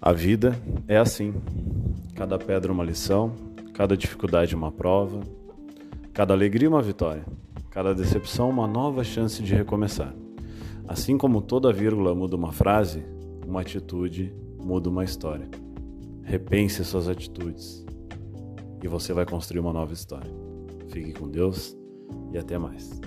A vida é assim. Cada pedra uma lição, cada dificuldade uma prova, cada alegria uma vitória, cada decepção uma nova chance de recomeçar. Assim como toda vírgula muda uma frase, uma atitude muda uma história. Repense suas atitudes e você vai construir uma nova história. Fique com Deus e até mais.